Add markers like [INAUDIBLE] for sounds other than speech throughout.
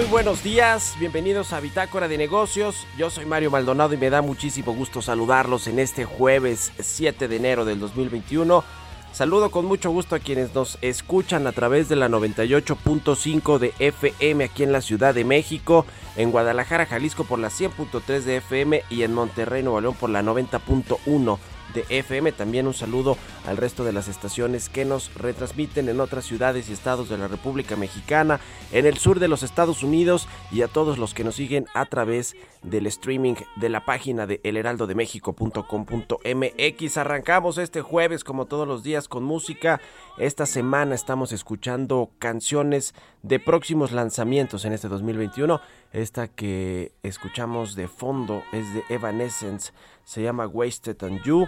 Muy buenos días, bienvenidos a Bitácora de Negocios. Yo soy Mario Maldonado y me da muchísimo gusto saludarlos en este jueves 7 de enero del 2021. Saludo con mucho gusto a quienes nos escuchan a través de la 98.5 de FM aquí en la Ciudad de México, en Guadalajara, Jalisco por la 100.3 de FM y en Monterrey, Nuevo León por la 90.1 de FM. También un saludo al resto de las estaciones que nos retransmiten en otras ciudades y estados de la República Mexicana, en el sur de los Estados Unidos y a todos los que nos siguen a través del streaming de la página de elheraldodemexico.com.mx. Arrancamos este jueves como todos los días con música. Esta semana estamos escuchando canciones de próximos lanzamientos en este 2021. Esta que escuchamos de fondo es de Evanescence, se llama Wasted on You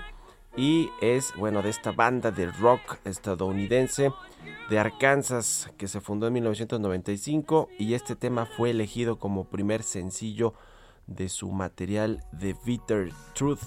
y es, bueno, de esta banda de rock estadounidense de Arkansas que se fundó en 1995 y este tema fue elegido como primer sencillo de su material The Bitter Truth,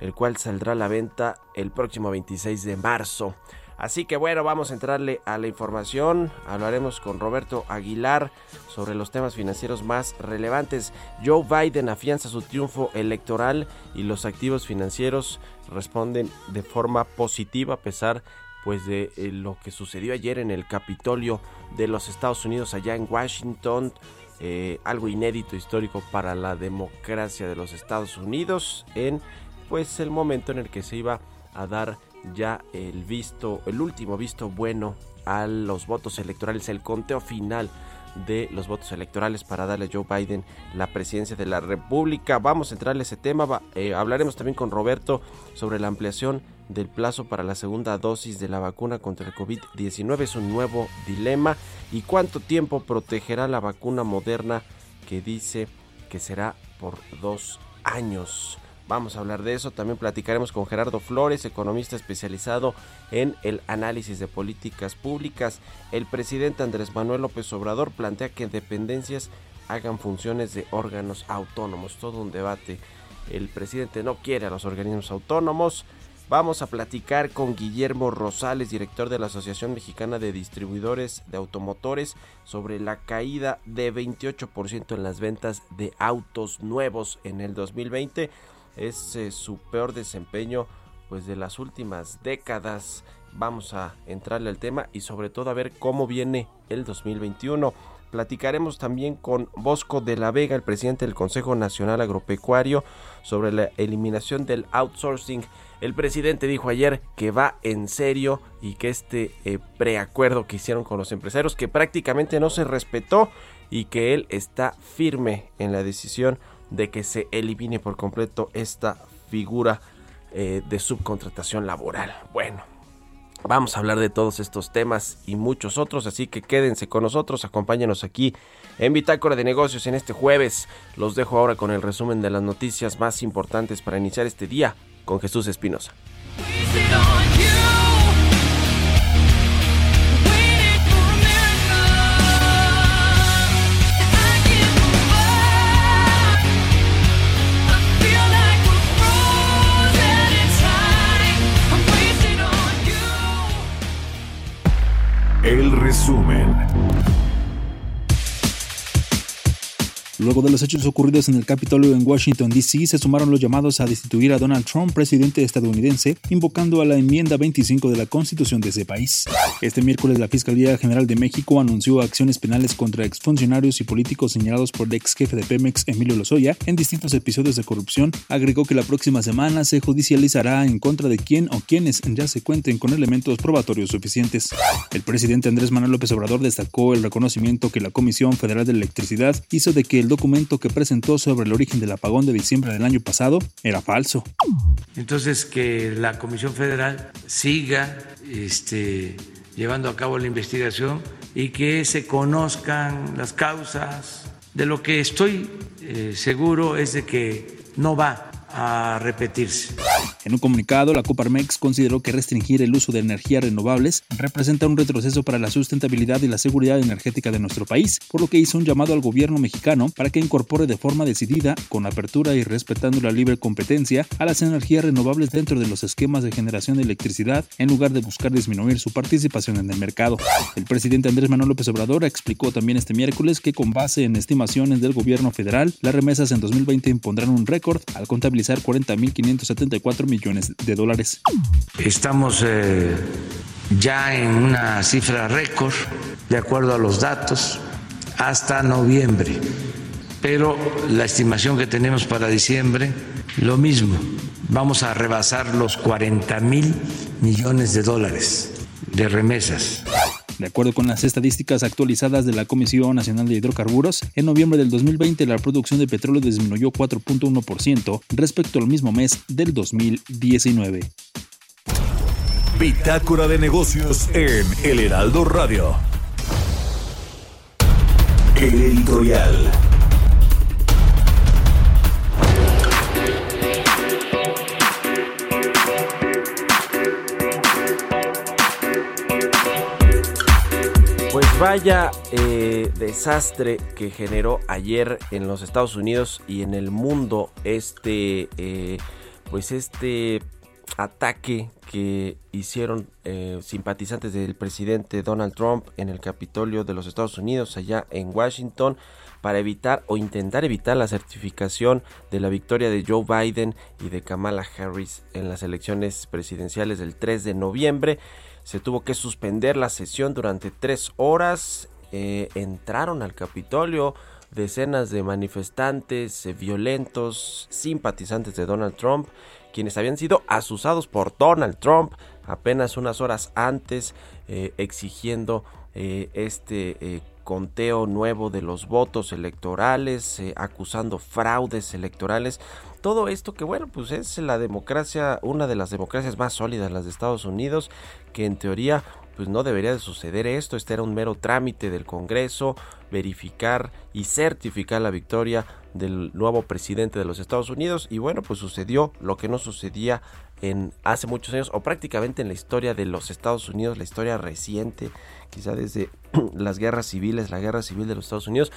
el cual saldrá a la venta el próximo 26 de marzo. Así que bueno, vamos a entrarle a la información. Hablaremos con Roberto Aguilar sobre los temas financieros más relevantes. Joe Biden afianza su triunfo electoral y los activos financieros responden de forma positiva a pesar pues de eh, lo que sucedió ayer en el Capitolio de los Estados Unidos allá en Washington. Eh, algo inédito histórico para la democracia de los Estados Unidos en pues el momento en el que se iba a dar ya el visto, el último visto bueno a los votos electorales, el conteo final de los votos electorales para darle a Joe Biden la presidencia de la República. Vamos a entrarle a ese tema. Eh, hablaremos también con Roberto sobre la ampliación del plazo para la segunda dosis de la vacuna contra el COVID-19. Es un nuevo dilema. ¿Y cuánto tiempo protegerá la vacuna moderna que dice que será por dos años? Vamos a hablar de eso. También platicaremos con Gerardo Flores, economista especializado en el análisis de políticas públicas. El presidente Andrés Manuel López Obrador plantea que dependencias hagan funciones de órganos autónomos. Todo un debate. El presidente no quiere a los organismos autónomos. Vamos a platicar con Guillermo Rosales, director de la Asociación Mexicana de Distribuidores de Automotores, sobre la caída de 28% en las ventas de autos nuevos en el 2020 es su peor desempeño pues de las últimas décadas. Vamos a entrarle al tema y sobre todo a ver cómo viene el 2021. Platicaremos también con Bosco de la Vega, el presidente del Consejo Nacional Agropecuario, sobre la eliminación del outsourcing. El presidente dijo ayer que va en serio y que este eh, preacuerdo que hicieron con los empresarios, que prácticamente no se respetó y que él está firme en la decisión de que se elimine por completo esta figura eh, de subcontratación laboral. Bueno, Vamos a hablar de todos estos temas y muchos otros, así que quédense con nosotros, acompáñenos aquí en Bitácora de Negocios en este jueves. Los dejo ahora con el resumen de las noticias más importantes para iniciar este día con Jesús Espinosa. Resumen. Luego de los hechos ocurridos en el Capitolio en Washington, D.C., se sumaron los llamados a destituir a Donald Trump, presidente estadounidense, invocando a la enmienda 25 de la Constitución de ese país. Este miércoles, la Fiscalía General de México anunció acciones penales contra exfuncionarios y políticos señalados por el ex jefe de Pemex, Emilio Lozoya, en distintos episodios de corrupción. Agregó que la próxima semana se judicializará en contra de quien o quienes ya se cuenten con elementos probatorios suficientes. El presidente Andrés Manuel López Obrador destacó el reconocimiento que la Comisión Federal de Electricidad hizo de que el documento que presentó sobre el origen del apagón de diciembre del año pasado era falso. Entonces, que la Comisión Federal siga este, llevando a cabo la investigación y que se conozcan las causas. De lo que estoy eh, seguro es de que no va a repetirse. En un comunicado, la Coparmex consideró que restringir el uso de energías renovables representa un retroceso para la sustentabilidad y la seguridad energética de nuestro país, por lo que hizo un llamado al gobierno mexicano para que incorpore de forma decidida, con apertura y respetando la libre competencia, a las energías renovables dentro de los esquemas de generación de electricidad, en lugar de buscar disminuir su participación en el mercado. El presidente Andrés Manuel López Obrador explicó también este miércoles que con base en estimaciones del gobierno federal, las remesas en 2020 impondrán un récord al contabilizar 40.574 millones de dólares. Estamos eh, ya en una cifra récord, de acuerdo a los datos, hasta noviembre. Pero la estimación que tenemos para diciembre, lo mismo, vamos a rebasar los 40 mil millones de dólares de remesas. De acuerdo con las estadísticas actualizadas de la Comisión Nacional de Hidrocarburos, en noviembre del 2020 la producción de petróleo disminuyó 4.1% respecto al mismo mes del 2019. Bitácora de negocios en El Heraldo Radio. El editorial. Vaya eh, desastre que generó ayer en los Estados Unidos y en el mundo este, eh, pues este ataque que hicieron eh, simpatizantes del presidente Donald Trump en el Capitolio de los Estados Unidos allá en Washington para evitar o intentar evitar la certificación de la victoria de Joe Biden y de Kamala Harris en las elecciones presidenciales del 3 de noviembre se tuvo que suspender la sesión durante tres horas. Eh, entraron al Capitolio decenas de manifestantes eh, violentos, simpatizantes de Donald Trump, quienes habían sido asusados por Donald Trump apenas unas horas antes, eh, exigiendo este conteo nuevo de los votos electorales, acusando fraudes electorales. Todo esto que bueno, pues es la democracia, una de las democracias más sólidas, las de Estados Unidos, que en teoría pues no debería de suceder esto, este era un mero trámite del Congreso, verificar y certificar la victoria del nuevo presidente de los Estados Unidos y bueno, pues sucedió lo que no sucedía en hace muchos años o prácticamente en la historia de los Estados Unidos, la historia reciente, quizá desde [CLEARS THROAT] las guerras civiles, la guerra civil de los Estados Unidos.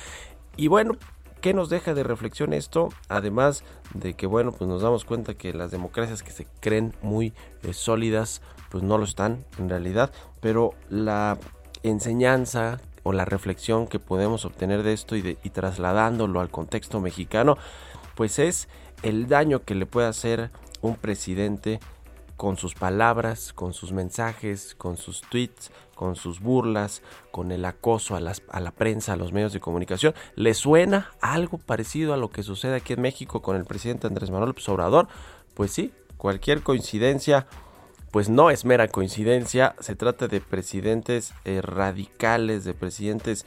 Y bueno, ¿Qué nos deja de reflexión esto? Además de que, bueno, pues nos damos cuenta que las democracias que se creen muy eh, sólidas, pues no lo están en realidad, pero la enseñanza o la reflexión que podemos obtener de esto y, y trasladándolo al contexto mexicano, pues es el daño que le puede hacer un presidente con sus palabras, con sus mensajes, con sus tweets, con sus burlas, con el acoso a, la prensa, a los medios de comunicación. ¿Le suena algo parecido a lo que sucede aquí en México con el presidente Andrés Manuel López Obrador? Pues sí, cualquier coincidencia, pues no es mera coincidencia. Se trata de presidentes eh, radicales, de presidentes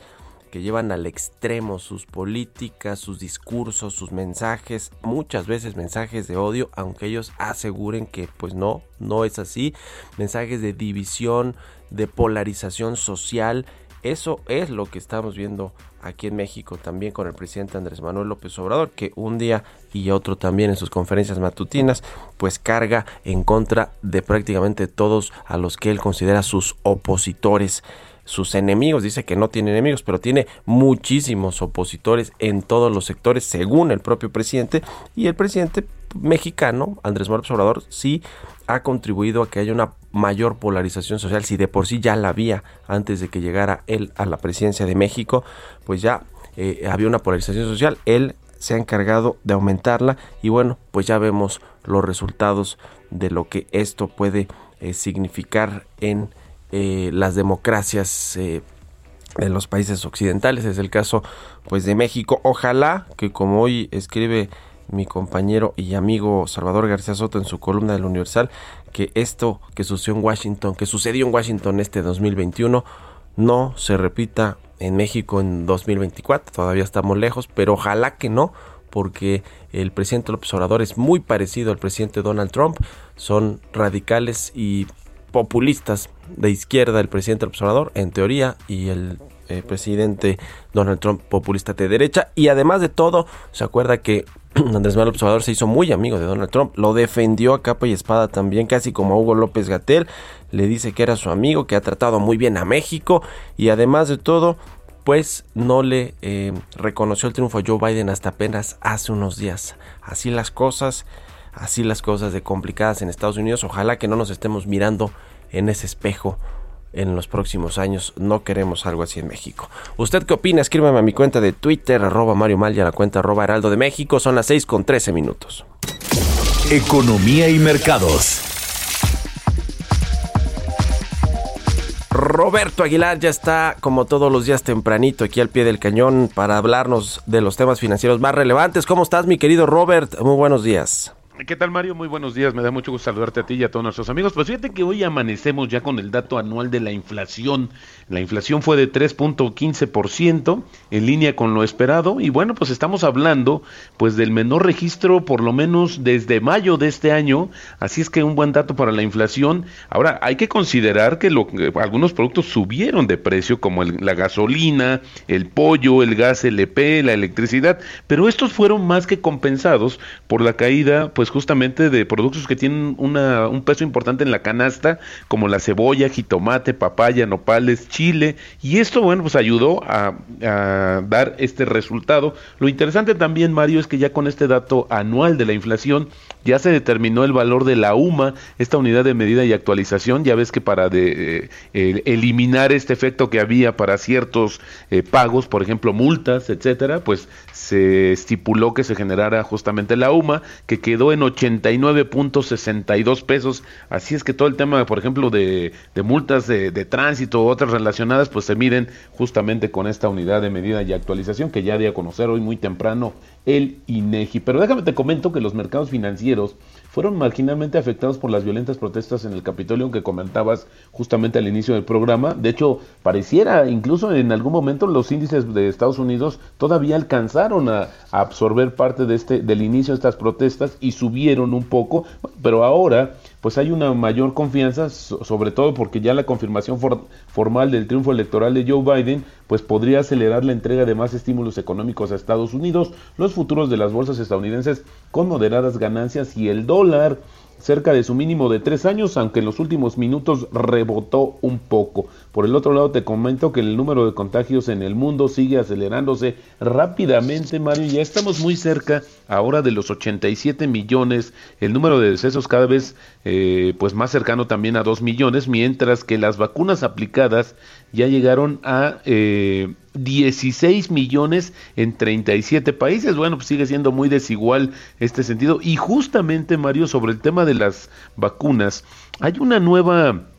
que llevan al extremo sus políticas, sus discursos, sus mensajes, muchas veces mensajes de odio, aunque ellos aseguren que pues no, no es así, mensajes de división, de polarización social, eso es lo que estamos viendo aquí en México también con el presidente Andrés Manuel López Obrador, que un día y otro también en sus conferencias matutinas, pues carga en contra de prácticamente todos a los que él considera sus opositores sus enemigos, dice que no tiene enemigos, pero tiene muchísimos opositores en todos los sectores, según el propio presidente, y el presidente mexicano, Andrés Manuel Obrador, sí ha contribuido a que haya una mayor polarización social, si de por sí ya la había antes de que llegara él a la presidencia de México, pues ya eh, había una polarización social, él se ha encargado de aumentarla y bueno, pues ya vemos los resultados de lo que esto puede eh, significar en eh, las democracias de los países occidentales. Es el caso pues de México. Ojalá que como hoy escribe mi compañero y amigo Salvador García Soto en su columna del Universal, que esto que sucedió en Washington, que sucedió en Washington este 2021, no se repita en México en 2024. Todavía estamos lejos, pero ojalá que no, porque el presidente López Obrador es muy parecido al presidente Donald Trump. Son radicales y populistas de izquierda, el presidente observador, en teoría, y el eh, presidente Donald Trump populista de derecha. Y además de todo, se acuerda que [CLEARS THROAT] Andrés Manuel Observador se hizo muy amigo de Donald Trump, lo defendió a capa y espada también, casi como a Hugo López Gatel, le dice que era su amigo, que ha tratado muy bien a México y además de todo, pues no le eh, reconoció el triunfo a Joe Biden hasta apenas hace unos días. Así las cosas así las cosas de complicadas en Estados Unidos. Ojalá que no nos estemos mirando en ese espejo en los próximos años. No queremos algo así en México. ¿Usted qué opina? Escríbame a mi cuenta de Twitter, arroba Mario Mal y a la cuenta arroba Heraldo de México. Son las 6 con 13 minutos. Economía y mercados. Roberto Aguilar ya está como todos los días tempranito aquí al pie del cañón para hablarnos de los temas financieros más relevantes. ¿Cómo estás mi querido Robert? Muy buenos días. ¿Qué tal Mario? Muy buenos días, me da mucho gusto saludarte a ti y a todos nuestros amigos. Pues fíjate que hoy amanecemos ya con el dato anual de la inflación. La inflación fue de 3.15% en línea con lo esperado y bueno, pues estamos hablando pues del menor registro por lo menos desde mayo de este año, así es que un buen dato para la inflación. Ahora, hay que considerar que lo, algunos productos subieron de precio como la gasolina, el pollo, el gas LP, la electricidad, pero estos fueron más que compensados por la caída pues justamente de productos que tienen una, un peso importante en la canasta, como la cebolla, jitomate, papaya, nopales, chile, y esto, bueno, pues ayudó a, a dar este resultado. Lo interesante también, Mario, es que ya con este dato anual de la inflación, ya se determinó el valor de la UMA, esta unidad de medida y actualización. Ya ves que para de, eh, eliminar este efecto que había para ciertos eh, pagos, por ejemplo, multas, etcétera, pues se estipuló que se generara justamente la UMA, que quedó en 89.62 pesos. Así es que todo el tema, por ejemplo, de, multas de, de tránsito u otras relacionadas, pues se miden justamente con esta unidad de medida y actualización que ya di a conocer hoy muy temprano el INEGI. Pero déjame te comento que los mercados financieros fueron marginalmente afectados por las violentas protestas en el Capitolio que comentabas justamente al inicio del programa. De hecho, pareciera incluso en algún momento los índices de Estados Unidos todavía alcanzaron a, absorber parte de este del inicio de estas protestas y subieron un poco, pero ahora pues hay una mayor confianza, sobre todo porque ya la confirmación formal del triunfo electoral de Joe Biden, pues podría acelerar la entrega de más estímulos económicos a Estados Unidos, los futuros de las bolsas estadounidenses con moderadas ganancias y el dólar cerca de su mínimo de tres años, aunque en los últimos minutos rebotó un poco. Por el otro lado, te comento que el número de contagios en el mundo sigue acelerándose rápidamente, Mario. Ya estamos muy cerca ahora de los 87 millones. El número de decesos cada vez eh, pues más cercano también a 2 millones, mientras que las vacunas aplicadas ya llegaron a eh, 16 millones en 37 países. Bueno, pues sigue siendo muy desigual este sentido. Y justamente, Mario, sobre el tema de las vacunas, hay una nueva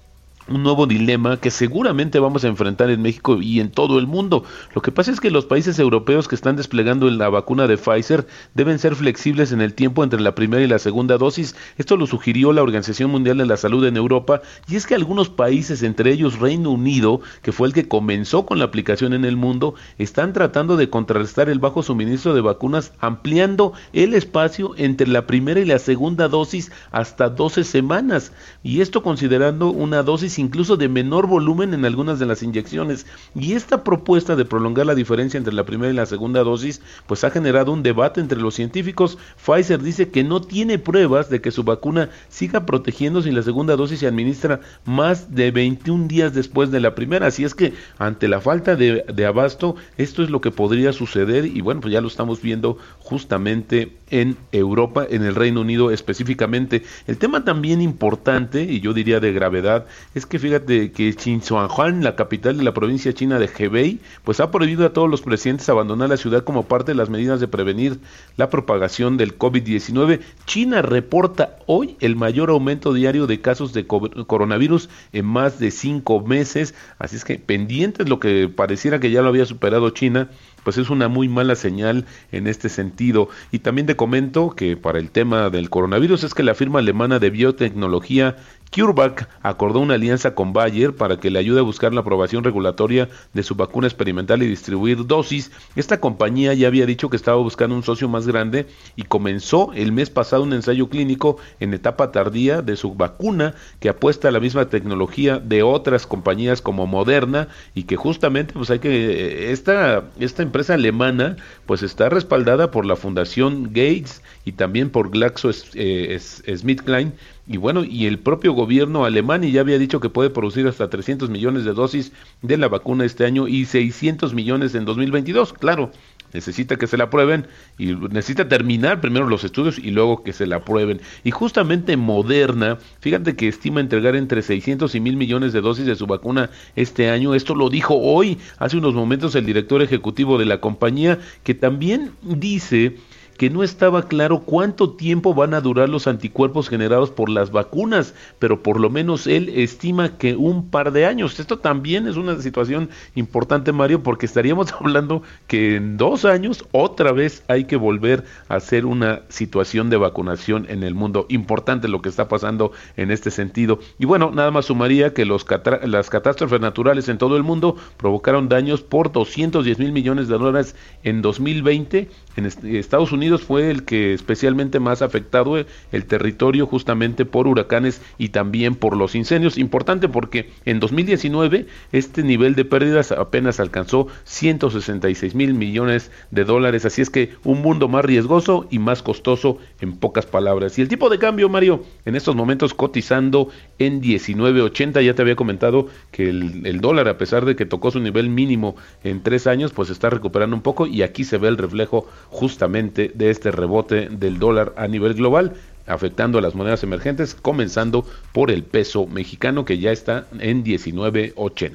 un nuevo dilema que seguramente vamos a enfrentar en México y en todo el mundo. Lo que pasa es que los países europeos que están desplegando la vacuna de Pfizer deben ser flexibles en el tiempo entre la primera y la segunda dosis. Esto lo sugirió la Organización Mundial de la Salud en Europa y es que algunos países, entre ellos Reino Unido, que fue el que comenzó con la aplicación en el mundo, están tratando de contrarrestar el bajo suministro de vacunas ampliando el espacio entre la primera y la segunda dosis hasta 12 semanas. Y esto considerando una dosis incluso de menor volumen en algunas de las inyecciones. Y esta propuesta de prolongar la diferencia entre la primera y la segunda dosis, pues ha generado un debate entre los científicos. Pfizer dice que no tiene pruebas de que su vacuna siga protegiendo si la segunda dosis se administra más de 21 días después de la primera. Así es que ante la falta de, de abasto, esto es lo que podría suceder y bueno, pues ya lo estamos viendo justamente en Europa, en el Reino Unido específicamente. El tema también importante, y yo diría de gravedad, es que fíjate que Qinhuanghuan, la capital de la provincia china de Hebei, pues ha prohibido a todos los presidentes abandonar la ciudad como parte de las medidas de prevenir la propagación del COVID-19. China reporta hoy el mayor aumento diario de casos de coronavirus en más de cinco meses, así es que pendientes lo que pareciera que ya lo había superado China, pues es una muy mala señal en este sentido. Y también te comento que para el tema del coronavirus es que la firma alemana de biotecnología CureVac acordó una alianza con Bayer para que le ayude a buscar la aprobación regulatoria de su vacuna experimental y distribuir dosis. Esta compañía ya había dicho que estaba buscando un socio más grande y comenzó el mes pasado un ensayo clínico en etapa tardía de su vacuna que apuesta a la misma tecnología de otras compañías como Moderna y que justamente pues hay que esta esta empresa alemana pues está respaldada por la Fundación Gates y también por GlaxoSmithKline eh, y bueno, y el propio gobierno alemán ya había dicho que puede producir hasta 300 millones de dosis de la vacuna este año y 600 millones en 2022. Claro, necesita que se la aprueben y necesita terminar primero los estudios y luego que se la aprueben. Y justamente Moderna, fíjate que estima entregar entre 600 y mil millones de dosis de su vacuna este año. Esto lo dijo hoy, hace unos momentos, el director ejecutivo de la compañía, que también dice que no estaba claro cuánto tiempo van a durar los anticuerpos generados por las vacunas, pero por lo menos él estima que un par de años. Esto también es una situación importante, Mario, porque estaríamos [LAUGHS] hablando que en dos años otra vez hay que volver a hacer una situación de vacunación en el mundo. Importante lo que está pasando en este sentido. Y bueno, nada más sumaría que los las catástrofes naturales en todo el mundo provocaron daños por 210 mil millones de dólares en 2020 en Estados Unidos fue el que especialmente más afectado eh, el territorio justamente por huracanes y también por los incendios. Importante porque en 2019 este nivel de pérdidas apenas alcanzó 166 mil millones de dólares. Así es que un mundo más riesgoso y más costoso en pocas palabras. Y el tipo de cambio, Mario, en estos momentos cotizando en 19.80. Ya te había comentado que el, el dólar, a pesar de que tocó su nivel mínimo en tres años, pues está recuperando un poco y aquí se ve el reflejo justamente de este rebote del dólar a nivel global afectando a las monedas emergentes, comenzando por el peso mexicano que ya está en 19.80.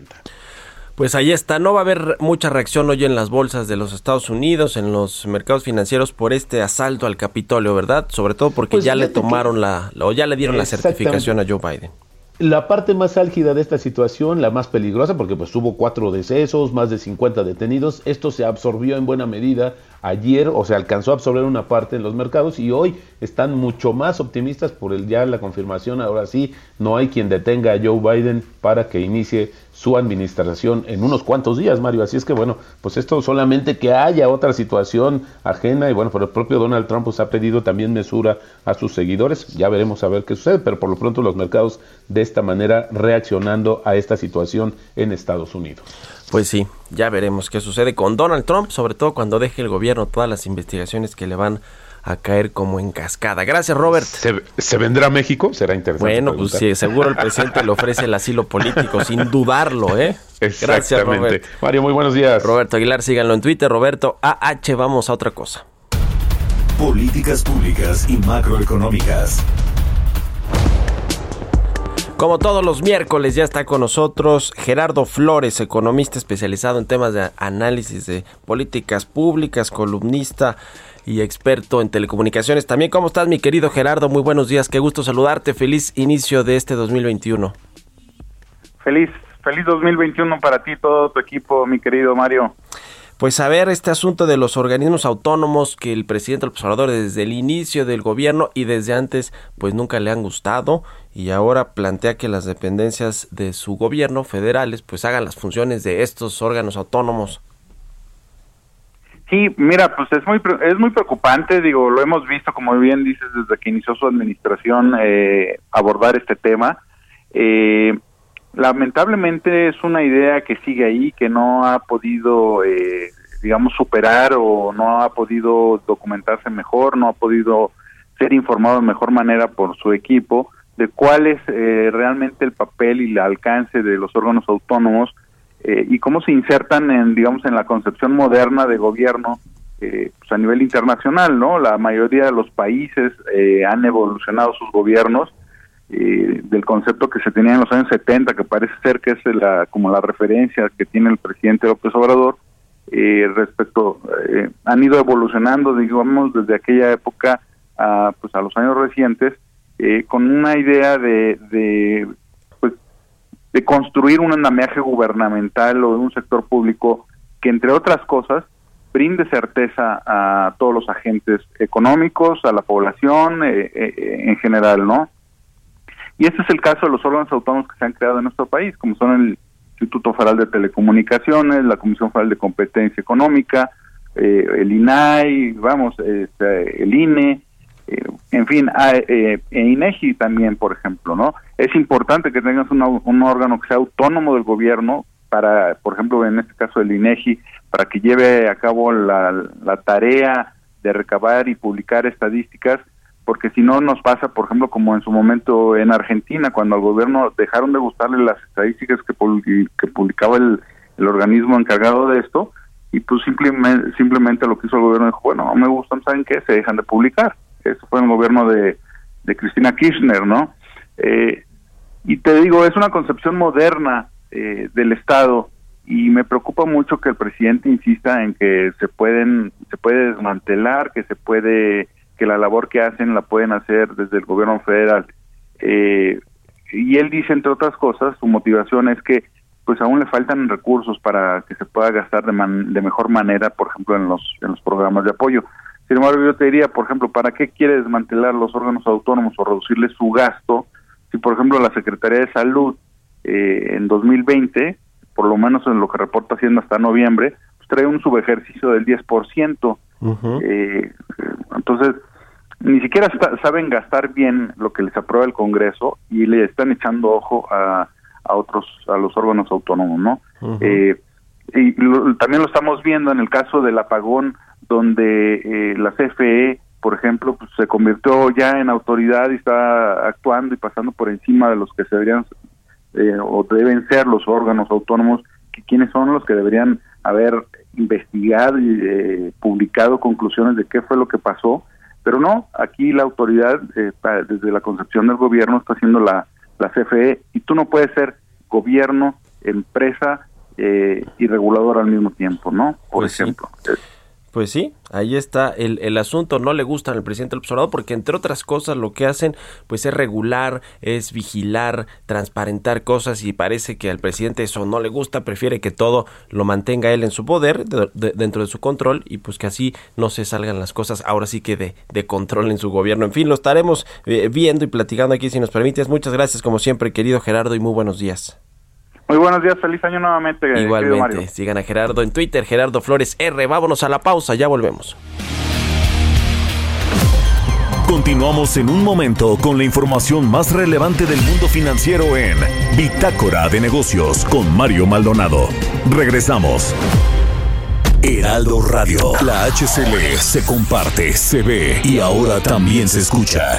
Pues ahí está, no va a haber mucha reacción hoy en las bolsas de los Estados Unidos, en los mercados financieros por este asalto al Capitolio, ¿verdad? Sobre todo porque pues ya le tomaron la, o ya le dieron la certificación a Joe Biden. La parte más álgida de esta situación, la más peligrosa, porque pues hubo cuatro decesos, más de 50 detenidos, esto se absorbió en buena medida ayer o se alcanzó a absorber una parte en los mercados y hoy están mucho más optimistas por el ya la confirmación. Ahora sí, no hay quien detenga a Joe Biden para que inicie su administración en unos cuantos días, Mario. Así es que bueno, pues esto solamente que haya otra situación ajena y bueno, por el propio Donald Trump pues, ha pedido también mesura a sus seguidores. Ya veremos a ver qué sucede, pero por lo pronto los mercados de esta manera reaccionando a esta situación en Estados Unidos. Pues sí, ya veremos qué sucede con Donald Trump, sobre todo cuando deje el gobierno todas las investigaciones que le van a caer como en cascada. Gracias, Robert. ¿Se, vendrá a México? Será interesante. Bueno, pues sí, seguro el presidente le ofrece el asilo político, [LAUGHS] sin dudarlo, ¿eh? Gracias, Robert. Mario, muy buenos días. Roberto Aguilar, síganlo en Twitter. Roberto AH, vamos a otra cosa. Políticas públicas y macroeconómicas. Como todos los miércoles ya está con nosotros Gerardo Flores, economista especializado en temas de análisis de políticas públicas, columnista y experto en telecomunicaciones. También, ¿cómo estás mi querido Gerardo? Muy buenos días, qué gusto saludarte, feliz inicio de este 2021. Feliz, feliz 2021 para ti, todo tu equipo, mi querido Mario. Pues a ver, este asunto de los organismos autónomos que el presidente López Obrador desde el inicio del gobierno y desde antes pues nunca le han gustado y ahora plantea que las dependencias de su gobierno federales pues hagan las funciones de estos órganos autónomos. Sí, mira, pues es muy es muy preocupante, digo, lo hemos visto como bien dices desde que inició su administración eh, abordar este tema. Eh, lamentablemente es una idea que sigue ahí, que no ha podido, eh, digamos, superar o no ha podido documentarse mejor, no ha podido ser informado de mejor manera por su equipo de cuál es eh, realmente el papel y el alcance de los órganos autónomos eh, y cómo se insertan en, digamos, en la concepción moderna de gobierno pues a nivel internacional, ¿no? La mayoría de los países han evolucionado sus gobiernos eh, del concepto que se tenía en los años 70, que parece ser que es la, como la referencia que tiene el presidente López Obrador, eh, respecto, eh, han ido evolucionando, digamos, desde aquella época a, pues, a los años recientes, con una idea de, de construir un andamiaje gubernamental o de un sector público que, entre otras cosas, brinde certeza a todos los agentes económicos, a la población en general, ¿no? Y este es el caso de los órganos autónomos que se han creado en nuestro país, como son el Instituto Federal de Telecomunicaciones, la Comisión Federal de Competencia Económica, eh, el INAI, vamos, este, el INE, eh, en fin, ah, eh, e INEGI también, por ejemplo, ¿no? Es importante que tengas un órgano que sea autónomo del gobierno para, por ejemplo, en este caso el INEGI, para que lleve a cabo la, la tarea de recabar y publicar estadísticas porque si no nos pasa, por ejemplo, como en su momento en Argentina, cuando al gobierno dejaron de gustarle las estadísticas que, que publicaba el, organismo encargado de esto, y pues simplemente, simplemente lo que hizo el gobierno dijo, bueno, no me gustan, ¿saben qué? Se dejan de publicar. Eso fue el gobierno de, Cristina Kirchner, ¿no? Eh, y te digo, es una concepción moderna eh, del Estado y me preocupa mucho que el presidente insista en que se pueden se puede desmantelar, que se puede que la labor que hacen la pueden hacer desde el gobierno federal. Eh, y él dice, entre otras cosas, su motivación es que pues aún le faltan recursos para que se pueda gastar de, de mejor manera, por ejemplo, en los, en los programas de apoyo. Sin embargo, yo te diría, por ejemplo, ¿para qué quiere desmantelar los órganos autónomos o reducirle su gasto? Si, por ejemplo, la Secretaría de Salud eh, en 2020, por lo menos en lo que reporta haciendo hasta noviembre, pues trae un subejercicio del 10%. eh, entonces, ni siquiera saben gastar bien lo que les aprueba el Congreso y le están echando ojo a, a otros, a los órganos autónomos, ¿no? eh, y también lo estamos viendo en el caso del apagón, donde eh, la CFE, por ejemplo, pues, se convirtió ya en autoridad y está actuando y pasando por encima de los que se deberían eh, o deben ser los órganos autónomos, que quienes son los que deberían haber investigado y eh, publicado conclusiones de qué fue lo que pasó pero no, aquí la autoridad, eh, desde la concepción del gobierno, está haciendo la, la CFE y tú no puedes ser gobierno, empresa eh, y regulador al mismo tiempo, ¿no? Por pues ejemplo. Pues sí, ahí está el, el, asunto. No le gustan al presidente del Obrador porque, entre otras cosas, lo que hacen pues es regular, es vigilar, transparentar cosas y parece que al presidente eso no le gusta. Prefiere que todo lo mantenga él en su poder, dentro de su control y pues que así no se salgan las cosas ahora sí que de, de control en su gobierno. En fin, lo estaremos eh, viendo y platicando aquí si nos permites. Muchas gracias como siempre, querido Gerardo, y muy buenos días. Muy buenos días, feliz año nuevamente. Igualmente, sigan a Gerardo en Twitter, Gerardo Flores R. Vámonos a la pausa, ya volvemos. Continuamos en un momento con la información más relevante del mundo financiero en Bitácora de Negocios con Mario Maldonado. Regresamos. Heraldo Radio, la HCL se comparte, se ve y ahora también se escucha.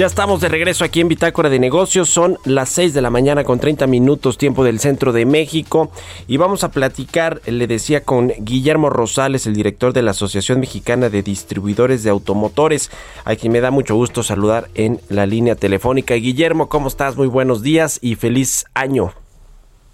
Ya estamos de regreso aquí en Bitácora de Negocios. Son las 6 de la mañana con 30 minutos tiempo del centro de México. Y vamos a platicar, le decía, con Guillermo Rosales, el director de la Asociación Mexicana de Distribuidores de Automotores, a quien me da mucho gusto saludar en la línea telefónica. Guillermo, ¿cómo estás? Muy buenos días y feliz año.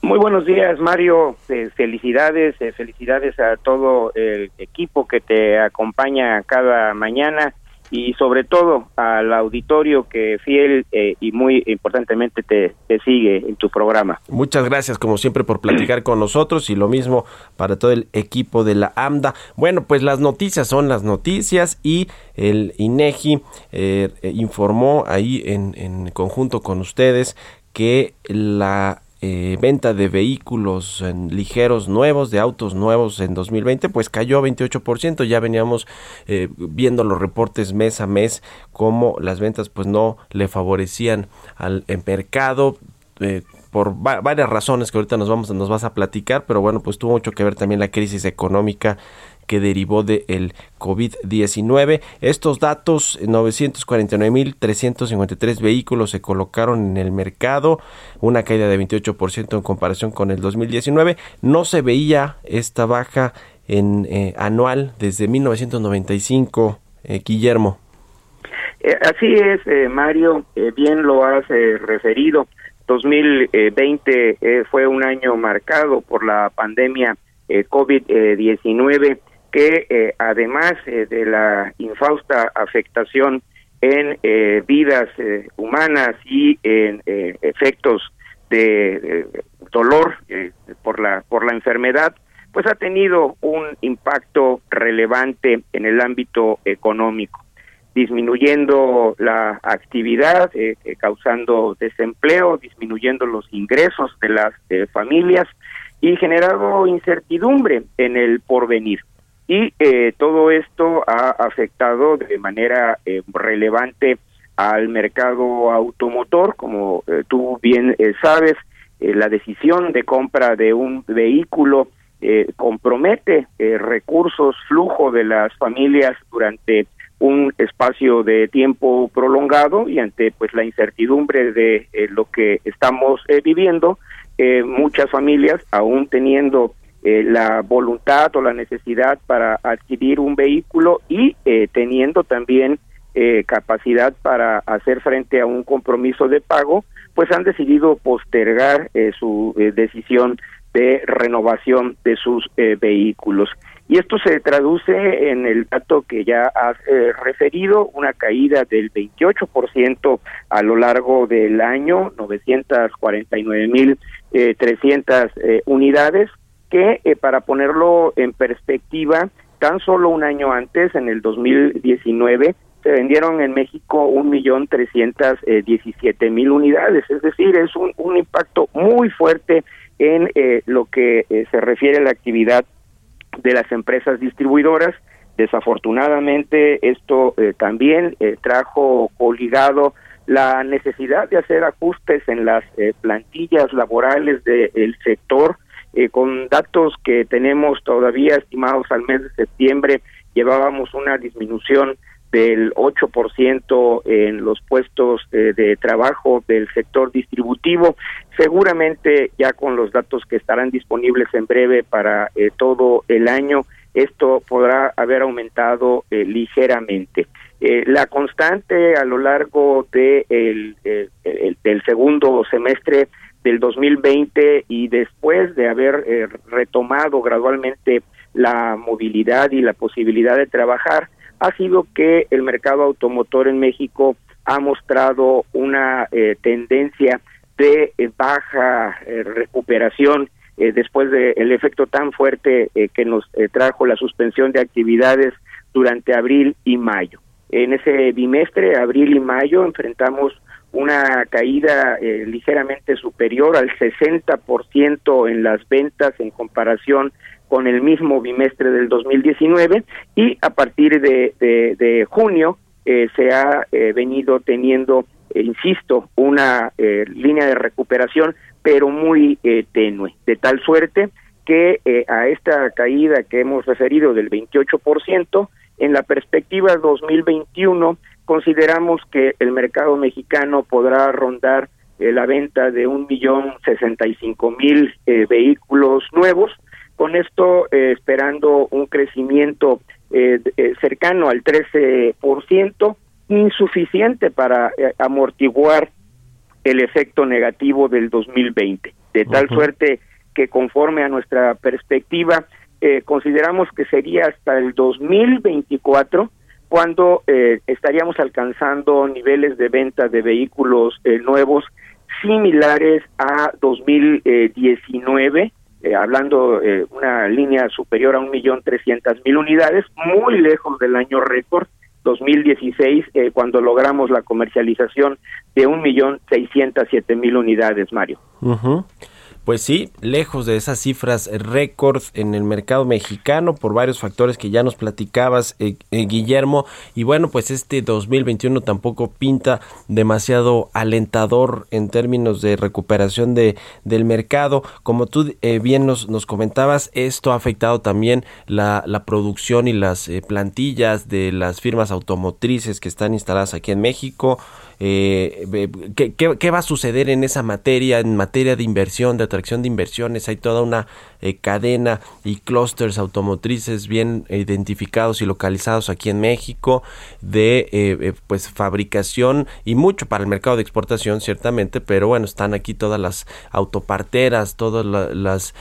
Muy buenos días, Mario. Eh, felicidades, eh, felicidades a todo el equipo que te acompaña cada mañana y sobre todo al auditorio que fiel eh, y muy importantemente te, sigue en tu programa. Muchas gracias como siempre por platicar con nosotros y lo mismo para todo el equipo de la AMDA. Bueno, pues las noticias son las noticias y el INEGI eh, informó ahí en, en conjunto con ustedes que la eh, venta de vehículos ligeros nuevos, de autos nuevos en 2020, pues cayó 28%. Ya veníamos eh, viendo los reportes mes a mes cómo las ventas pues no le favorecían al mercado. Eh, por varias razones que ahorita nos vamos nos vas a platicar, pero bueno, pues tuvo mucho que ver también la crisis económica que derivó del COVID-19. Estos datos, 949.353 vehículos se colocaron en el mercado, una caída de 28% en comparación con el 2019. No se veía esta baja en eh, anual desde 1995, eh, Guillermo. Eh, así es, Mario, bien lo has referido. 2020 fue un año marcado por la pandemia COVID-19 que eh, además eh, de la infausta afectación en eh, vidas humanas y en efectos de dolor por la por la enfermedad pues ha tenido un impacto relevante en el ámbito económico disminuyendo la actividad, causando desempleo, disminuyendo los ingresos de las familias y generado incertidumbre en el porvenir y eh, todo esto ha afectado de manera eh, relevante al mercado automotor, como eh, tú bien sabes, la decisión de compra de un vehículo compromete recursos, flujo de las familias durante un espacio de tiempo prolongado y ante pues la incertidumbre de lo que estamos viviendo, muchas familias, aún teniendo eh, la voluntad o la necesidad para adquirir un vehículo y eh, teniendo también eh, capacidad para hacer frente a un compromiso de pago, pues han decidido postergar su decisión de renovación de sus vehículos. Y esto se traduce en el dato que ya has referido, una caída del 28% a lo largo del año, 949.300 eh, unidades, que eh, para ponerlo en perspectiva, tan solo un año antes, en el 2019, se vendieron en México un millón trescientas eh, diecisiete mil unidades, es decir, es un, impacto muy fuerte en eh, lo que se refiere a la actividad de las empresas distribuidoras. Desafortunadamente, esto también trajo obligado la necesidad de hacer ajustes en las plantillas laborales del sector, eh, con datos que tenemos todavía estimados al mes de septiembre, llevábamos una disminución del 8% en los puestos eh, de trabajo del sector distributivo. Seguramente ya con los datos que estarán disponibles en breve para eh, todo el año, esto podrá haber aumentado ligeramente. la constante a lo largo de el, del segundo semestre del 2020 y después de haber eh, retomado gradualmente la movilidad y la posibilidad de trabajar, ha sido que el mercado automotor en México ha mostrado una eh, tendencia de eh, baja recuperación después del efecto tan fuerte que nos trajo la suspensión de actividades durante abril y mayo. En ese bimestre, abril y mayo, enfrentamos una caída eh, ligeramente superior al 60% en las ventas en comparación con el mismo bimestre del 2019 y a partir de, de, junio eh, se ha eh, venido teniendo, insisto, una línea de recuperación pero muy tenue, de tal suerte que a esta caída que hemos referido del 28%, en la perspectiva 2021 consideramos que el mercado mexicano podrá rondar la venta de un millón sesenta y cinco mil vehículos nuevos, con esto esperando un crecimiento cercano al 13%, insuficiente para amortiguar el efecto negativo del 2020, de tal suerte que conforme a nuestra perspectiva, eh, consideramos que sería hasta el 2024 cuando eh, estaríamos alcanzando niveles de venta de vehículos eh, nuevos similares a 2019, hablando de una línea superior a un millón trescientas mil unidades, muy lejos del año récord 2016, cuando logramos la comercialización de un millón seiscientas siete mil unidades, Mario. Pues sí, lejos de esas cifras récord en el mercado mexicano por varios factores que ya nos platicabas, eh, eh, Guillermo. Y bueno, pues este 2021 tampoco pinta demasiado alentador en términos de recuperación de, del mercado. Como tú eh, bien nos, nos comentabas, esto ha afectado también la, la producción y las plantillas de las firmas automotrices que están instaladas aquí en México. Eh, ¿qué, va a suceder en esa materia, en materia de inversión, de atracción de inversiones? Hay toda una eh, cadena y clústeres automotrices bien identificados y localizados aquí en México de eh, pues fabricación y mucho para el mercado de exportación ciertamente, pero bueno, están aquí todas las autoparteras, todas las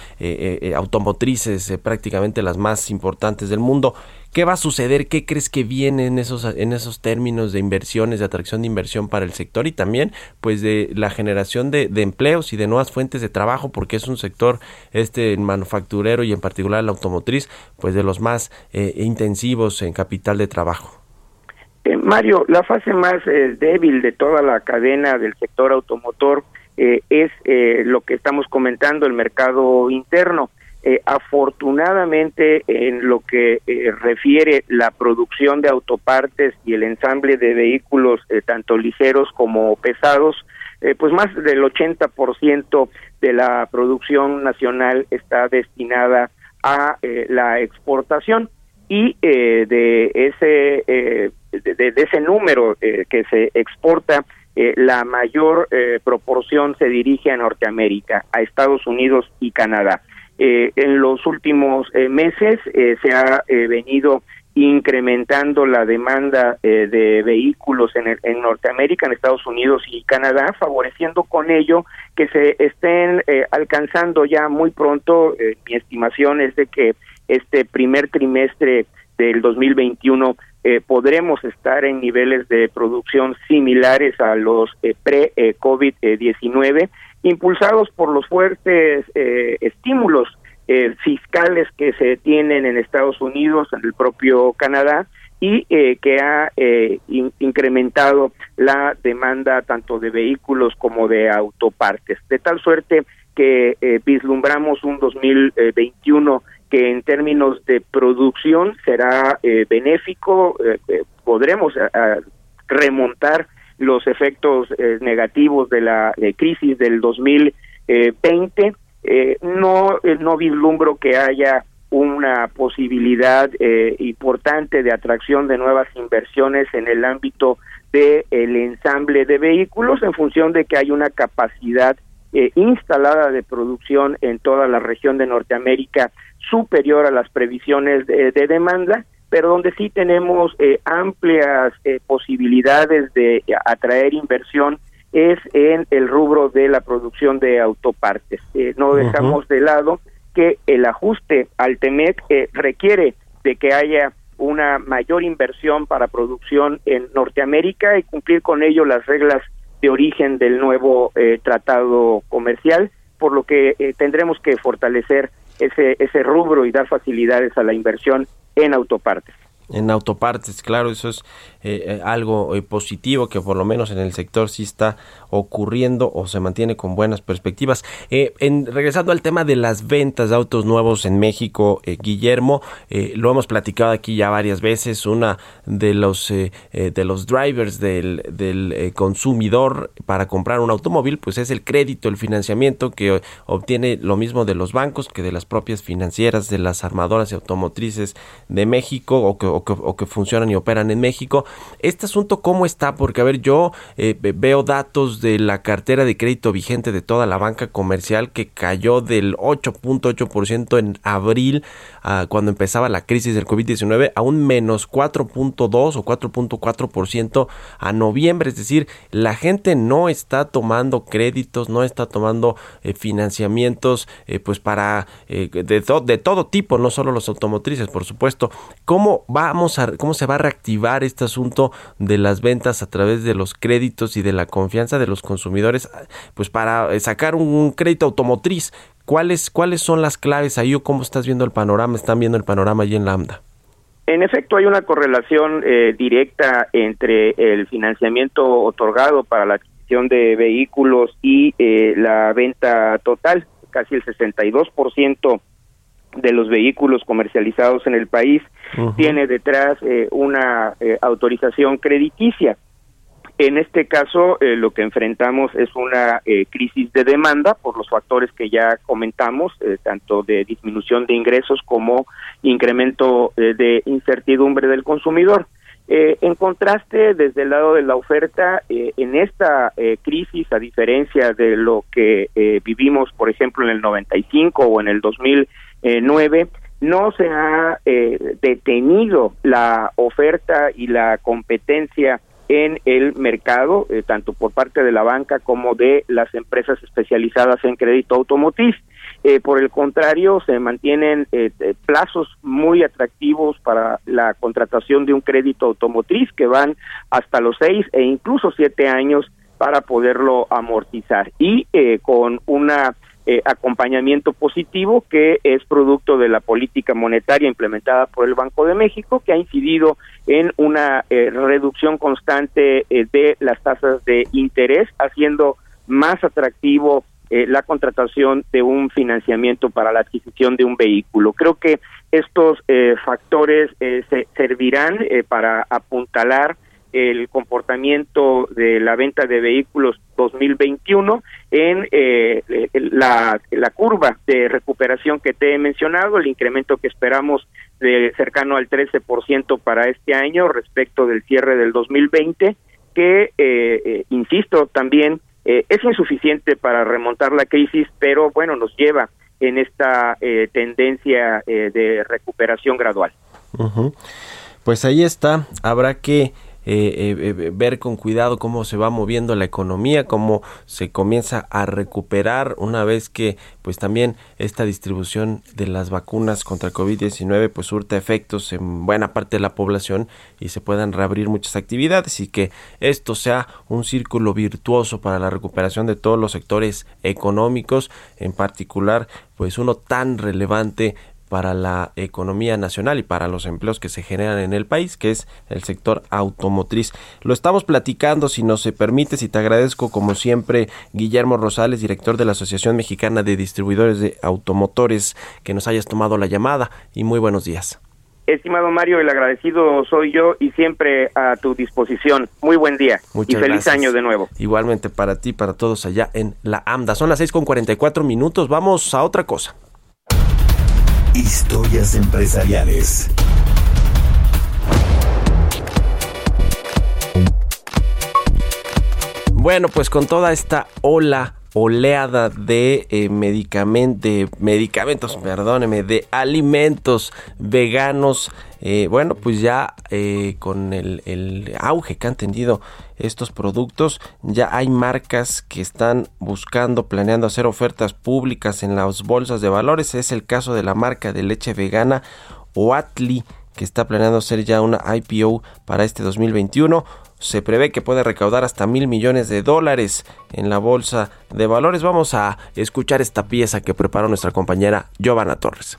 automotrices, prácticamente las más importantes del mundo. ¿Qué va a suceder? ¿Qué crees que viene en esos, en esos términos de inversiones, de atracción de inversión para el sector y también pues de la generación de, empleos y de nuevas fuentes de trabajo porque es un sector este manufacturero y en particular la automotriz pues de los más eh, intensivos en capital de trabajo? Eh, Mario, la fase más eh, débil de toda la cadena del sector automotor es lo que estamos comentando, el mercado interno. Eh, afortunadamente, en lo que eh, refiere la producción de autopartes y el ensamble de vehículos, eh, tanto ligeros como pesados, pues más del 80% de la producción nacional está destinada a la exportación y de ese de, ese número que se exporta la mayor proporción se dirige a Norteamérica, a Estados Unidos y Canadá. Eh, en los últimos eh, meses eh, se ha venido incrementando la demanda de vehículos en, en, Norteamérica, en Estados Unidos y Canadá, favoreciendo con ello que se estén alcanzando ya muy pronto, mi estimación es de que este primer trimestre del 2021 podremos estar en niveles de producción similares a los pre-COVID-19 impulsados por los fuertes eh, estímulos eh, fiscales que se tienen en Estados Unidos, en el propio Canadá, y eh, que ha incrementado la demanda tanto de vehículos como de autopartes, de tal suerte que vislumbramos un 2021 que en términos de producción será benéfico, podremos remontar los efectos eh, negativos de la crisis del 2020. Eh, no, eh, no vislumbro que haya una posibilidad importante de atracción de nuevas inversiones en el ámbito del el ensamble de vehículos en función de que hay una capacidad instalada de producción en toda la región de Norteamérica superior a las previsiones de demanda pero donde sí tenemos eh, amplias eh, posibilidades de atraer inversión es en el rubro de la producción de autopartes. Eh, no dejamos de lado que el ajuste al TEMEC requiere de que haya una mayor inversión para producción en Norteamérica y cumplir con ello las reglas de origen del nuevo tratado comercial, por lo que tendremos que fortalecer ese, ese rubro y dar facilidades a la inversión en autopartes. En autopartes, claro, eso es eh, eh, algo eh, positivo que por lo menos en el sector sí está ocurriendo o se mantiene con buenas perspectivas. en, regresando al tema de las ventas de autos nuevos en México, Guillermo, lo hemos platicado aquí ya varias veces, una de los, de los drivers del, del consumidor para comprar un automóvil, pues es el crédito, el financiamiento que obtiene lo mismo de los bancos que de las propias financieras, de las armadoras y automotrices de México o que o que, funcionan y operan en México. Este asunto, ¿cómo está? Porque, a ver, yo eh, veo datos de la cartera de crédito vigente de toda la banca comercial que cayó del 8.8% en abril, cuando empezaba la crisis del COVID-19, a un menos 4.2 o 4.4% a noviembre. Es decir, la gente no está tomando créditos, no está tomando eh, financiamientos, eh, pues para de, de todo tipo, no solo los automotrices, por supuesto. ¿Cómo vamos a, cómo se va a reactivar este asunto de las ventas a través de los créditos y de la confianza de los consumidores, pues para eh, sacar un crédito automotriz? ¿Cuáles, cuáles son las claves ahí o cómo estás viendo el panorama? ¿Están viendo el panorama allí en Lambda? En efecto, hay una correlación eh, directa entre el financiamiento otorgado para la adquisición de vehículos y eh, la venta total. Casi el 62% de los vehículos comercializados en el país tiene detrás eh, una eh, autorización crediticia. En este caso, eh, lo que enfrentamos es una crisis de demanda por los factores que ya comentamos, tanto de disminución de ingresos como incremento de incertidumbre del consumidor. en contraste, desde el lado de la oferta, en esta crisis, a diferencia de lo que vivimos, por ejemplo, en el 95 o en el 2000, eh, nueve, no se ha eh, detenido la oferta y la competencia en el mercado, eh, tanto por parte de la banca como de las empresas especializadas en crédito automotriz. por el contrario, se mantienen plazos muy atractivos para la contratación de un crédito automotriz que van hasta los seis e incluso siete años para poderlo amortizar y con una eh, acompañamiento positivo que es producto de la política monetaria implementada por el Banco de México, que ha incidido en una eh, reducción constante eh, de las tasas de interés, haciendo más atractivo la contratación de un financiamiento para la adquisición de un vehículo. Creo que estos factores se servirán para apuntalar el comportamiento de la venta de vehículos 2021 en eh, la, la curva de recuperación que te he mencionado, el incremento que esperamos de cercano al 13% para este año respecto del cierre del 2020, que, eh, eh, insisto, también es insuficiente para remontar la crisis, pero bueno, nos lleva en esta tendencia de recuperación gradual. Pues ahí está, habrá que eh, eh, eh, ver con cuidado cómo se va moviendo la economía, cómo se comienza a recuperar una vez que pues también esta distribución de las vacunas contra COVID-19 pues surta efectos en buena parte de la población y se puedan reabrir muchas actividades y que esto sea un círculo virtuoso para la recuperación de todos los sectores económicos, en particular pues uno tan relevante para la economía nacional y para los empleos que se generan en el país, que es el sector automotriz. Lo estamos platicando, si no se permite, si te agradezco como siempre, Guillermo Rosales, director de la Asociación Mexicana de Distribuidores de Automotores, que nos hayas tomado la llamada y muy buenos días. Estimado Mario, el agradecido soy yo y siempre a tu disposición. Muy buen día y feliz año de nuevo. Igualmente para ti, para todos allá en la AMDA. Son las seis con cuatro minutos. Vamos a otra cosa. Historias empresariales. Bueno, pues con toda esta ola oleada de, eh, de medicamentos, perdóneme, de alimentos veganos. Eh, bueno, pues ya eh, con el, el, auge que han tenido estos productos, ya hay marcas que están buscando, planeando hacer ofertas públicas en las bolsas de valores. Es el caso de la marca de leche vegana Oatly, que está planeando hacer ya una IPO para este 2021 se prevé que puede recaudar hasta mil millones de dólares en la bolsa de valores. Vamos a escuchar esta pieza que preparó nuestra compañera Giovanna Torres.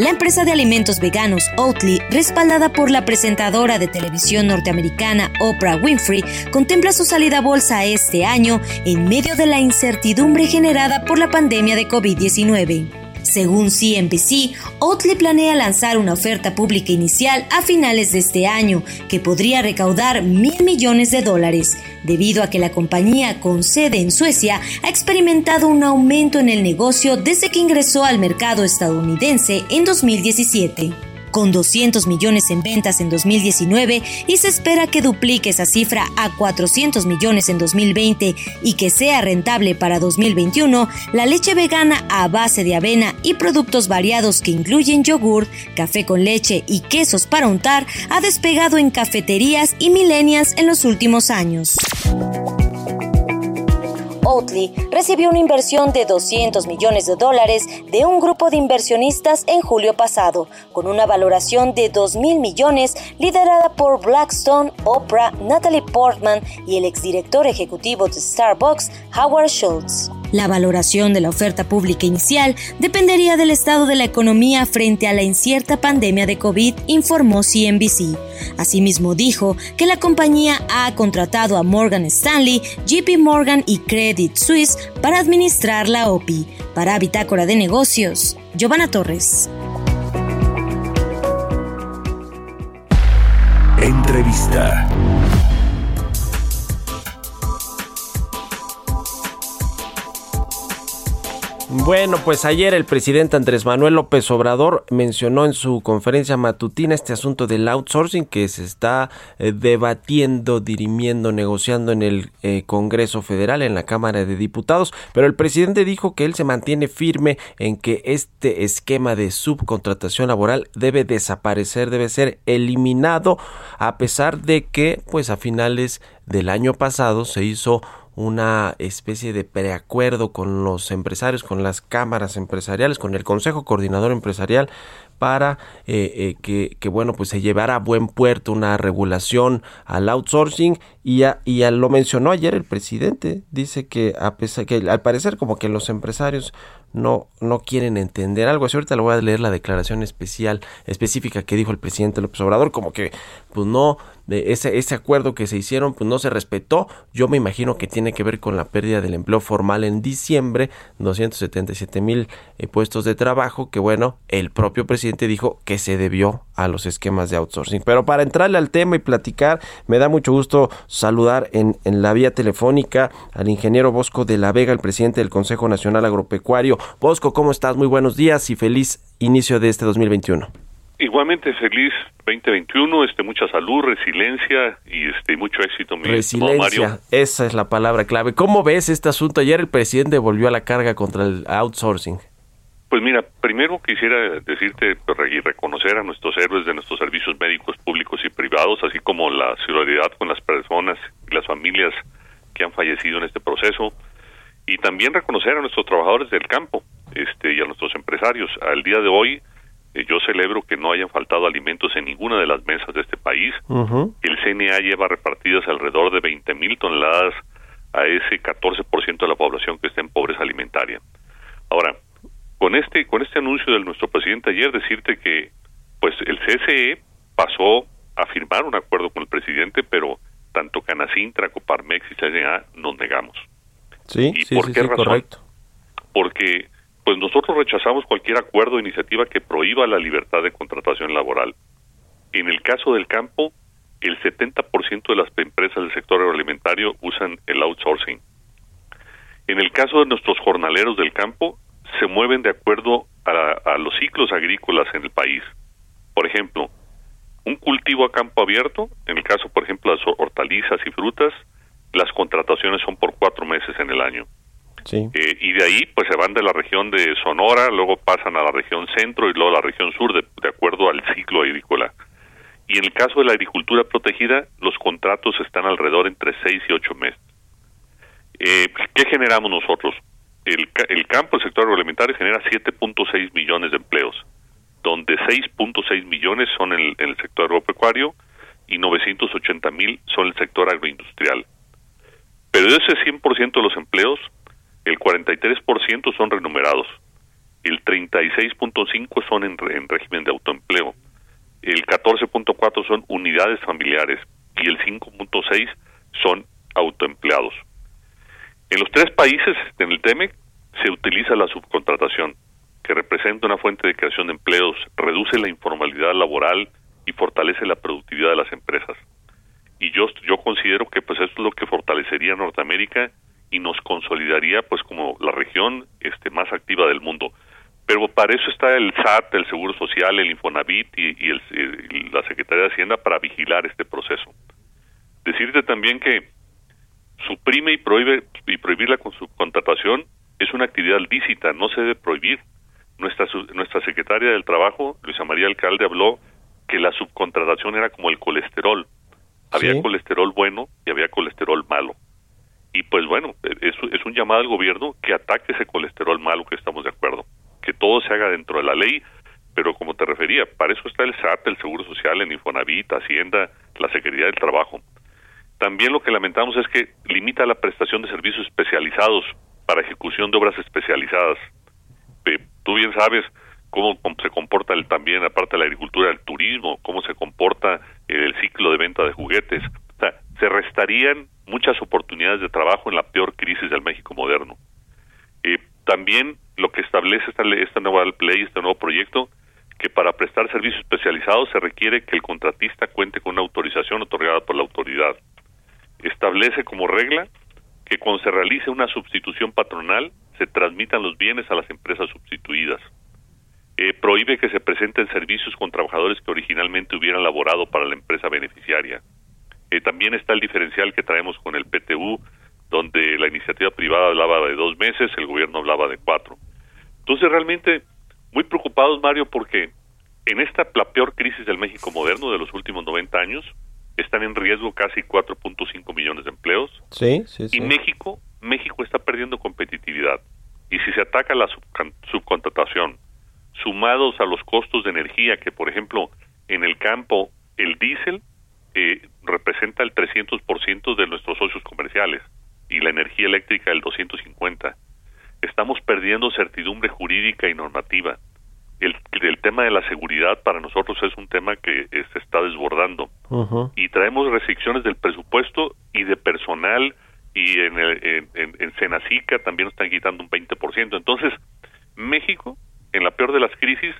La empresa de alimentos veganos Oatly, respaldada por la presentadora de televisión norteamericana Oprah Winfrey, contempla su salida a bolsa este año en medio de la incertidumbre generada por la pandemia de COVID-19. Según CNBC, Oatly planea lanzar una oferta pública inicial a finales de este año que podría recaudar mil millones de dólares. debido a que la compañía con sede en Suecia ha experimentado un aumento en el negocio desde que ingresó al mercado estadounidense en 2017 con 200 millones en ventas en 2019 y se espera que duplique esa cifra a 400 millones en 2020 y que sea rentable para 2021, la leche vegana a base de avena y productos variados que incluyen yogur, café con leche y quesos para untar ha despegado en cafeterías y milenias en los últimos años. Recibió una inversión de 200 millones de dólares de un grupo de inversionistas en julio pasado, con una valoración de 2 mil millones liderada por Blackstone, Oprah, Natalie Portman y el exdirector ejecutivo de Starbucks, Howard Schultz. La valoración de la oferta pública inicial dependería del estado de la economía frente a la incierta pandemia de COVID, informó CNBC. Asimismo dijo que la compañía ha contratado a Morgan Stanley, JP Morgan y Credit Suisse para administrar la OPI. Para Bitácora de Negocios, Giovanna Torres. Entrevista. Bueno, pues ayer el presidente Andrés Manuel López Obrador mencionó en su conferencia matutina este asunto del outsourcing que se está eh, debatiendo, dirimiendo, negociando en el eh, Congreso Federal, en la Cámara de Diputados, pero el presidente dijo que él se mantiene firme en que este esquema de subcontratación laboral debe desaparecer, debe ser eliminado, a pesar de que, pues a finales del año pasado se hizo una especie de preacuerdo con los empresarios, con las cámaras empresariales, con el Consejo Coordinador Empresarial para eh, eh, que, bueno pues se llevara a buen puerto una regulación al outsourcing y, a, y lo mencionó ayer el presidente dice que a pesar que al parecer como que los empresarios no no quieren entender algo así ahorita le voy a leer la declaración especial específica que dijo el presidente López Obrador como que pues no de ese, ese acuerdo que se hicieron pues no se respetó. Yo me imagino que tiene que ver con la pérdida del empleo formal en diciembre, 277 mil eh, puestos de trabajo, que bueno, el propio presidente dijo que se debió a los esquemas de outsourcing. Pero para entrarle al tema y platicar, me da mucho gusto saludar en, en la vía telefónica al ingeniero Bosco de la Vega, el presidente del Consejo Nacional Agropecuario. Bosco, ¿cómo estás? Muy buenos días y feliz inicio de este 2021. Igualmente feliz 2021, este mucha salud, resiliencia y este mucho éxito mi Resiliencia, esa es la palabra clave. ¿Cómo ves este asunto? Ayer el presidente volvió a la carga contra el outsourcing. Pues mira, primero quisiera decirte y reconocer a nuestros héroes de nuestros servicios médicos públicos y privados, así como la solidaridad con las personas y las familias que han fallecido en este proceso, y también reconocer a nuestros trabajadores del campo este, y a nuestros empresarios. Al día de hoy, eh, yo celebro que no hayan faltado alimentos en ninguna de las mesas de este país. El CNA lleva repartidas alrededor de 20 mil toneladas a ese 14% de la población que está en pobreza alimentaria. Ahora, con este con este anuncio de nuestro presidente ayer decirte que pues el CSE pasó a firmar un acuerdo con el presidente, pero tanto Canacintra, Coparmex y CNA nos negamos. Sí, ¿Y sí, por sí, qué sí, razón? correcto. Porque pues nosotros rechazamos cualquier acuerdo o iniciativa que prohíba la libertad de contratación laboral. En el caso del campo, el 70% de las empresas del sector agroalimentario usan el outsourcing. En el caso de nuestros jornaleros del campo, se mueven de acuerdo a, a los ciclos agrícolas en el país. Por ejemplo, un cultivo a campo abierto, en el caso, por ejemplo, de las hortalizas y frutas, las contrataciones son por cuatro meses en el año. Sí. Eh, y de ahí pues se van de la región de Sonora, luego pasan a la región centro y luego a la región sur de, de acuerdo al ciclo agrícola. Y en el caso de la agricultura protegida, los contratos están alrededor entre seis y ocho meses. Eh, ¿Qué generamos nosotros? El, el campo, el sector agroalimentario, genera 7.6 millones de empleos, donde 6.6 millones son en el, en el sector agropecuario y 980 mil son el sector agroindustrial. Pero de ese 100% de los empleos, el 43% son remunerados, el 36.5 son en, régimen de autoempleo, el 14.4 son unidades familiares y el 5.6 son autoempleados. En los tres países en el TEMEC se utiliza la subcontratación, que representa una fuente de creación de empleos, reduce la informalidad laboral y fortalece la productividad de las empresas. Y yo yo considero que pues esto es lo que fortalecería Norteamérica y nos consolidaría pues como la región este más activa del mundo pero para eso está el SAT, el Seguro Social, el Infonavit y, el, la Secretaría de Hacienda para vigilar este proceso. Decirte también que suprime y prohíbe y prohibir la subcontratación es una actividad lícita, no se debe prohibir. Nuestra nuestra secretaria del Trabajo, Luisa María Alcalde, habló que la subcontratación era como el colesterol. Había colesterol bueno y había colesterol malo. Y pues bueno, es, es un llamado al gobierno que ataque ese colesterol malo que estamos de acuerdo que todo se haga dentro de la ley, pero como te refería, para eso está el SAT, el Seguro Social, el Infonavit, Hacienda, la Secretaría del Trabajo. También lo que lamentamos es que limita la prestación de servicios especializados para ejecución de obras especializadas. tú bien sabes cómo se comporta el, también, aparte de la agricultura, el turismo, cómo se comporta el ciclo de venta de juguetes. O sea, se restarían muchas oportunidades de trabajo en la peor crisis del México moderno. Eh, también lo que establece esta, esta nueva ley, este nuevo proyecto, que para prestar servicios especializados se requiere que el contratista cuente con una autorización otorgada por la autoridad. Establece como regla que cuando se realice una sustitución patronal se transmitan los bienes a las empresas sustituidas. Eh, prohíbe que se presenten servicios con trabajadores que originalmente hubieran laborado para la empresa beneficiaria. Eh, también está el diferencial que traemos con el PTU, donde la iniciativa privada hablaba de dos meses, el gobierno hablaba de cuatro. Entonces, realmente, muy preocupados, Mario, porque en esta la peor crisis del México moderno de los últimos 90 años, están en riesgo casi 4.5 millones de empleos. Sí, sí, Y México, México está perdiendo competitividad. Y si se ataca la subcontratación, sumados a los costos de energía, que por ejemplo, en el campo, el diésel eh, representa el 300% de nuestros socios comerciales y la energía eléctrica el 250 estamos perdiendo certidumbre jurídica y normativa. El, el tema de la seguridad para nosotros es un tema que se está desbordando y traemos restricciones del presupuesto y de personal y en, el, en, en, Senacica también nos están quitando un 20%. Entonces, México, en la peor de las crisis,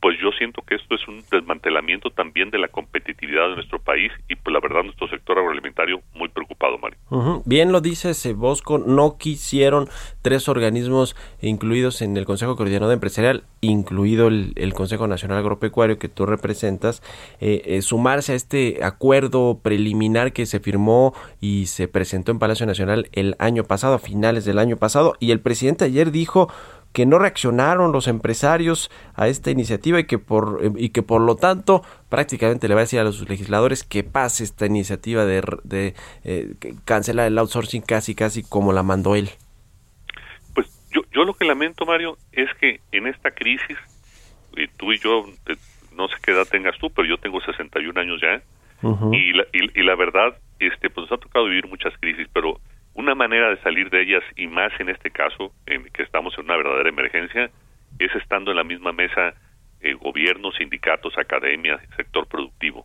pues yo siento que esto es un desmantelamiento también de la competitividad de nuestro país y pues la verdad nuestro sector agroalimentario muy preocupado, Mario. Bien lo dice ese Bosco, no quisieron tres organismos incluidos en el Consejo Coordinador Empresarial, incluido el, Consejo Nacional Agropecuario que tú representas, eh, eh, sumarse a este acuerdo preliminar que se firmó y se presentó en Palacio Nacional el año pasado, a finales del año pasado, y el presidente ayer dijo que no reaccionaron los empresarios a esta iniciativa y que por y que por lo tanto prácticamente le va a decir a los legisladores que pase esta iniciativa de, de eh, cancelar el outsourcing casi casi como la mandó él. Pues yo, yo lo que lamento Mario es que en esta crisis y tú y yo no sé qué edad tengas tú pero yo tengo 61 años ya y, la, y, y la verdad este pues nos ha tocado vivir muchas crisis pero una manera de salir de ellas, y más en este caso, en que estamos en una verdadera emergencia, es estando en la misma mesa eh, gobiernos, sindicatos, academia, sector productivo.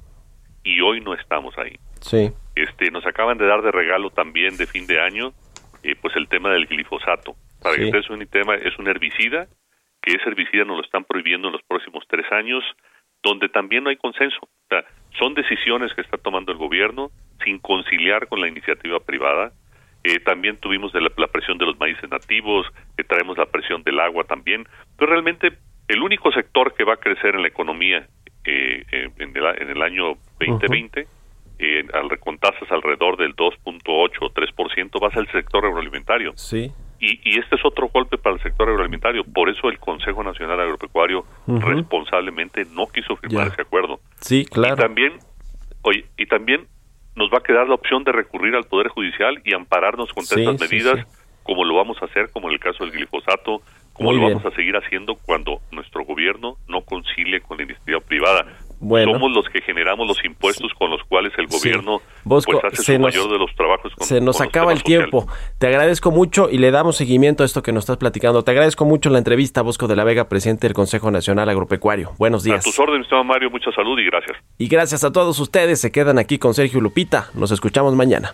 Y hoy no estamos ahí. Sí. Este, nos acaban de dar de regalo también de fin de año, eh, pues el tema del glifosato. Para que ustedes un tema, es un herbicida, que ese herbicida nos lo están prohibiendo en los próximos tres años, donde también no hay consenso. O sea, son decisiones que está tomando el gobierno sin conciliar con la iniciativa privada, eh, también tuvimos de la, presión de los maíces nativos, eh, traemos la presión del agua también, pero realmente el único sector que va a crecer en la economía eh, en, el, año 2020, al, con tasas alrededor del 2.8 o 3%, va a ser el sector agroalimentario. Sí. Y, y, este es otro golpe para el sector agroalimentario. Por eso el Consejo Nacional Agropecuario responsablemente no quiso firmar ese acuerdo. Sí, claro. Y también, oye, y también nos va a quedar la opción de recurrir al Poder Judicial y ampararnos contra estas medidas, como lo vamos a hacer, como en el caso del glifosato, como lo vamos a seguir haciendo cuando nuestro gobierno no concilie con la iniciativa privada. Somos los que generamos los impuestos con los cuales el gobierno pues, hace su mayor de los trabajos. se nos acaba el tiempo. Te agradezco mucho y le damos seguimiento a esto que nos estás platicando. Te agradezco mucho la entrevista, Bosco de la Vega, presidente del Consejo Nacional Agropecuario. Buenos días. A tus órdenes, Mario. Mucha salud y gracias. Y gracias a todos ustedes. Se quedan aquí con Sergio Lupita. Nos escuchamos mañana.